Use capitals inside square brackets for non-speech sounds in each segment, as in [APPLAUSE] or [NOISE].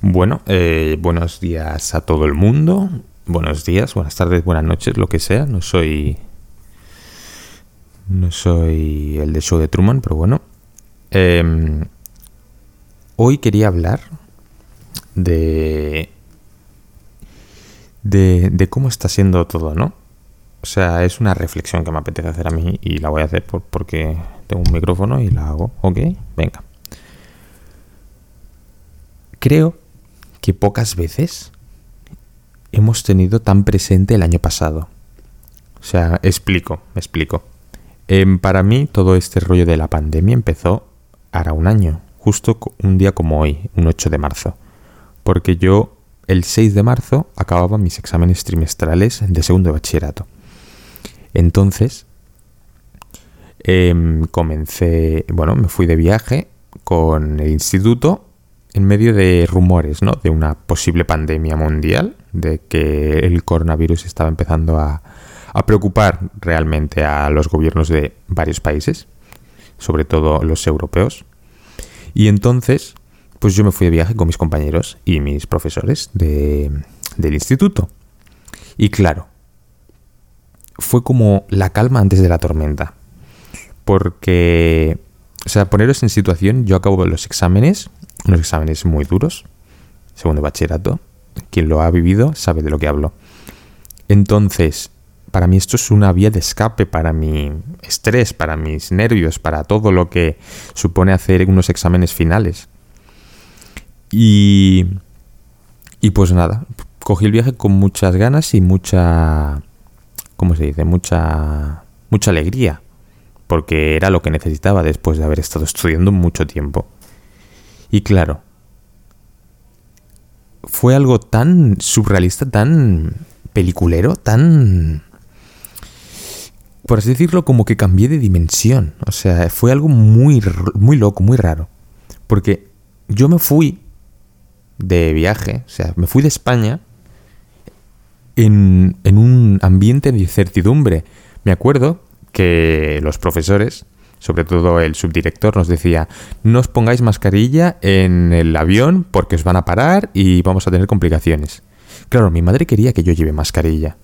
Bueno, eh, buenos días a todo el mundo. Buenos días, buenas tardes, buenas noches, lo que sea. No soy. No soy el de show de Truman, pero bueno. Em, hoy quería hablar de, de. de cómo está siendo todo, ¿no? O sea, es una reflexión que me apetece hacer a mí y la voy a hacer porque tengo un micrófono y la hago. ¿Ok? Venga. Creo que pocas veces hemos tenido tan presente el año pasado. O sea, explico, me explico. Em, para mí todo este rollo de la pandemia empezó hará un año, justo un día como hoy, un 8 de marzo. Porque yo el 6 de marzo acababa mis exámenes trimestrales de segundo de bachillerato. Entonces, em, comencé, bueno, me fui de viaje con el instituto en medio de rumores, ¿no? De una posible pandemia mundial, de que el coronavirus estaba empezando a, preocupar realmente a los gobiernos de varios países, sobre todo los europeos. Y entonces, pues yo me fui de viaje con mis compañeros y mis profesores de, del instituto. Y claro, fue como la calma antes de la tormenta. Porque, o sea, poneros en situación, yo acabo los exámenes, unos exámenes muy duros, segundo bachillerato. Quien lo ha vivido sabe de lo que hablo. Entonces, para mí esto es una vía de escape para mi estrés, para mis nervios, para todo lo que supone hacer unos exámenes finales. Y, y pues nada, cogí el viaje con muchas ganas y mucha ¿cómo se dice? Mucha, mucha alegría, porque era lo que necesitaba después de haber estado estudiando mucho tiempo. Y claro, fue algo tan surrealista, tan peliculero, tan... Por así decirlo, como que cambié de dimensión. O sea, fue algo muy, muy loco, muy raro. Porque yo me fui de viaje, o sea, me fui de España en, un ambiente de incertidumbre. Me acuerdo que los profesores, sobre todo el subdirector, nos decía, no os pongáis mascarilla en el avión porque os van a parar y vamos a tener complicaciones. Claro, mi madre quería que yo lleve mascarilla.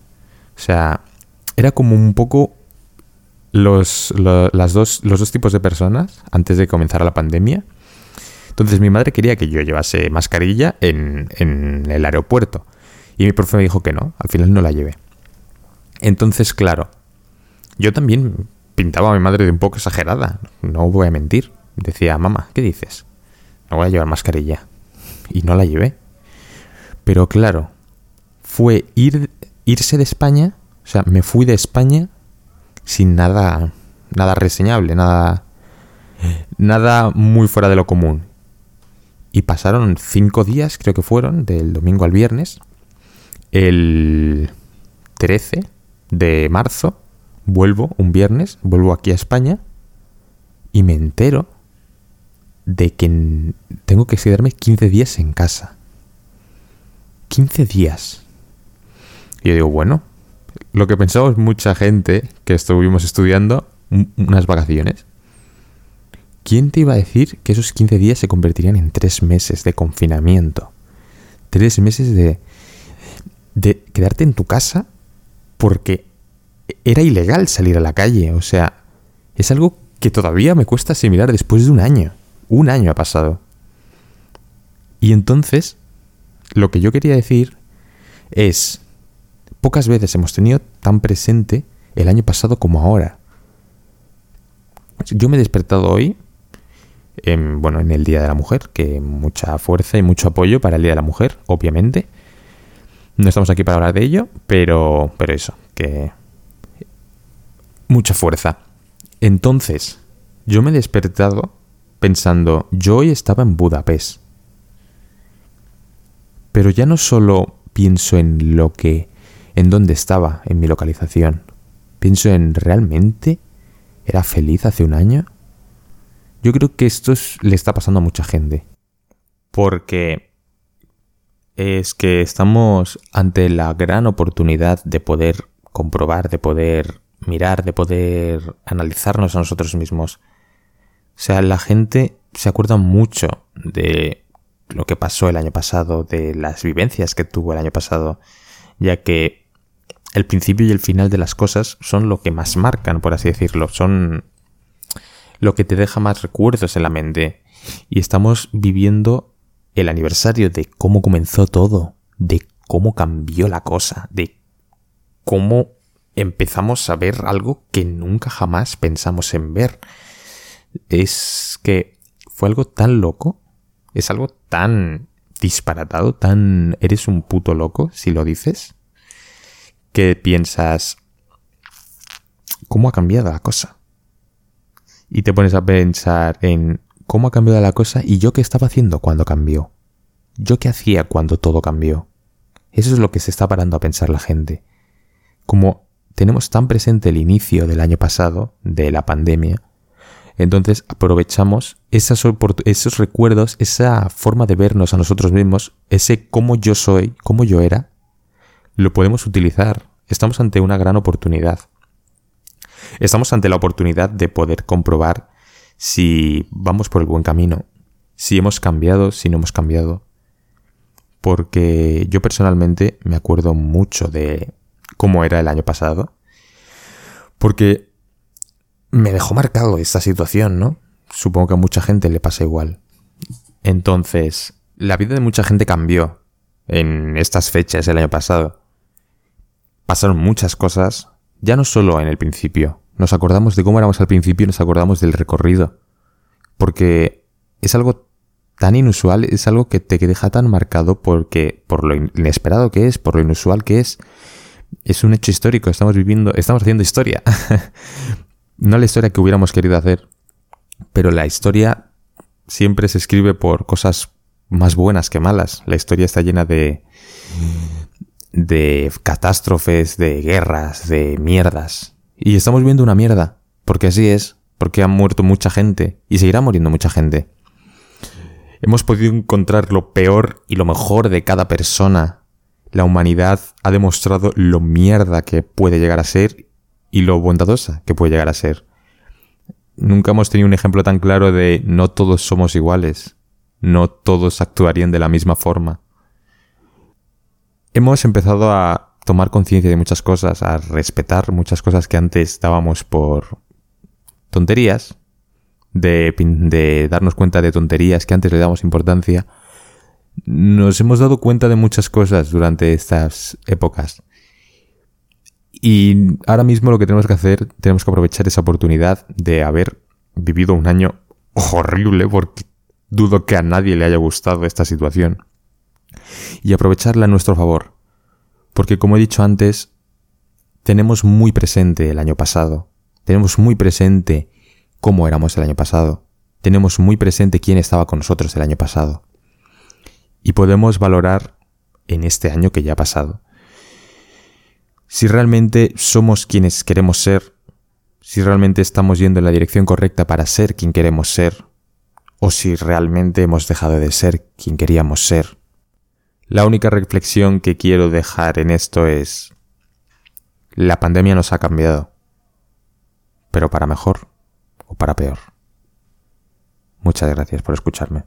O sea, era como un poco los, las dos, los dos tipos de personas antes de comenzar la pandemia. Entonces mi madre quería que yo llevase mascarilla en, en el aeropuerto. Y mi profe me dijo que no, al final no la llevé. Entonces, claro, yo también pintaba a mi madre de un poco exagerada, no voy a mentir. Decía, mamá, ¿qué dices? No voy a llevar mascarilla. Y no la llevé. Pero claro, fue ir, irse de España, o sea, me fui de España sin nada, nada reseñable, nada, nada muy fuera de lo común. Y pasaron cinco días, creo que fueron, del domingo al viernes, el 13 de marzo vuelvo un viernes, vuelvo aquí a España y me entero de que tengo que quedarme 15 días en casa. 15 días. Y yo digo, bueno, lo que pensamos mucha gente que estuvimos estudiando unas vacaciones. ¿Quién te iba a decir que esos 15 días se convertirían en 3 meses de confinamiento? 3 meses de, de quedarte en tu casa porque era ilegal salir a la calle. O sea, es algo que todavía me cuesta asimilar después de un año. Un año ha pasado. Y entonces, lo que yo quería decir es, pocas veces hemos tenido tan presente el año pasado como ahora. Yo me he despertado hoy, en, bueno, en el Día de la Mujer, que mucha fuerza y mucho apoyo para el Día de la Mujer, obviamente. No estamos aquí para hablar de ello, pero, pero eso, que mucha fuerza. Entonces, yo me he despertado pensando, yo hoy estaba en Budapest. Pero ya no solo pienso en lo que, en dónde estaba, en mi localización. Pienso en, ¿realmente era feliz hace un año? Yo creo que esto le está pasando a mucha gente. Porque es que estamos ante la gran oportunidad de poder comprobar, de poder mirar, de poder analizarnos a nosotros mismos. O sea, la gente se acuerda mucho de lo que pasó el año pasado, de las vivencias que tuvo el año pasado, ya que el principio y el final de las cosas son lo que más marcan, por así decirlo, son lo que te deja más recuerdos en la mente. Y estamos viviendo el aniversario de cómo comenzó todo, de cómo cambió la cosa, de cómo empezamos a ver algo que nunca jamás pensamos en ver. Es que fue algo tan loco, es algo tan disparatado, tan eres un puto loco si lo dices, que piensas, ¿cómo ha cambiado la cosa? Y te pones a pensar en cómo ha cambiado la cosa y yo qué estaba haciendo cuando cambió. Yo qué hacía cuando todo cambió. Eso es lo que se está parando a pensar la gente. Como tenemos tan presente el inicio del año pasado, de la pandemia, entonces aprovechamos esos recuerdos, esa forma de vernos a nosotros mismos, ese cómo yo soy, cómo yo era, lo podemos utilizar. Estamos ante una gran oportunidad. Estamos ante la oportunidad de poder comprobar si vamos por el buen camino, si hemos cambiado, si no hemos cambiado. Porque yo personalmente me acuerdo mucho de cómo era el año pasado. Porque me dejó marcado esta situación, ¿no? Supongo que a mucha gente le pasa igual. Entonces, la vida de mucha gente cambió en estas fechas el año pasado. Pasaron muchas cosas, ya no solo en el principio. Nos acordamos de cómo éramos al principio y nos acordamos del recorrido. Porque es algo tan inusual, es algo que te deja tan marcado porque por lo inesperado que es, por lo inusual que es, es un hecho histórico, estamos viviendo, estamos haciendo historia. [LAUGHS] no la historia que hubiéramos querido hacer, pero la historia siempre se escribe por cosas más buenas que malas. La historia está llena de de catástrofes, de guerras, de mierdas. Y estamos viendo una mierda, porque así es, porque ha muerto mucha gente y seguirá muriendo mucha gente. Hemos podido encontrar lo peor y lo mejor de cada persona. La humanidad ha demostrado lo mierda que puede llegar a ser y lo bondadosa que puede llegar a ser. Nunca hemos tenido un ejemplo tan claro de no todos somos iguales, no todos actuarían de la misma forma. Hemos empezado a tomar conciencia de muchas cosas, a respetar muchas cosas que antes dábamos por tonterías, de, de darnos cuenta de tonterías que antes le damos importancia. Nos hemos dado cuenta de muchas cosas durante estas épocas y ahora mismo lo que tenemos que hacer, tenemos que aprovechar esa oportunidad de haber vivido un año horrible, porque dudo que a nadie le haya gustado esta situación, y aprovecharla a nuestro favor. Porque como he dicho antes, tenemos muy presente el año pasado, tenemos muy presente cómo éramos el año pasado, tenemos muy presente quién estaba con nosotros el año pasado. Y podemos valorar en este año que ya ha pasado si realmente somos quienes queremos ser, si realmente estamos yendo en la dirección correcta para ser quien queremos ser, o si realmente hemos dejado de ser quien queríamos ser. La única reflexión que quiero dejar en esto es, la pandemia nos ha cambiado, pero para mejor o para peor. Muchas gracias por escucharme.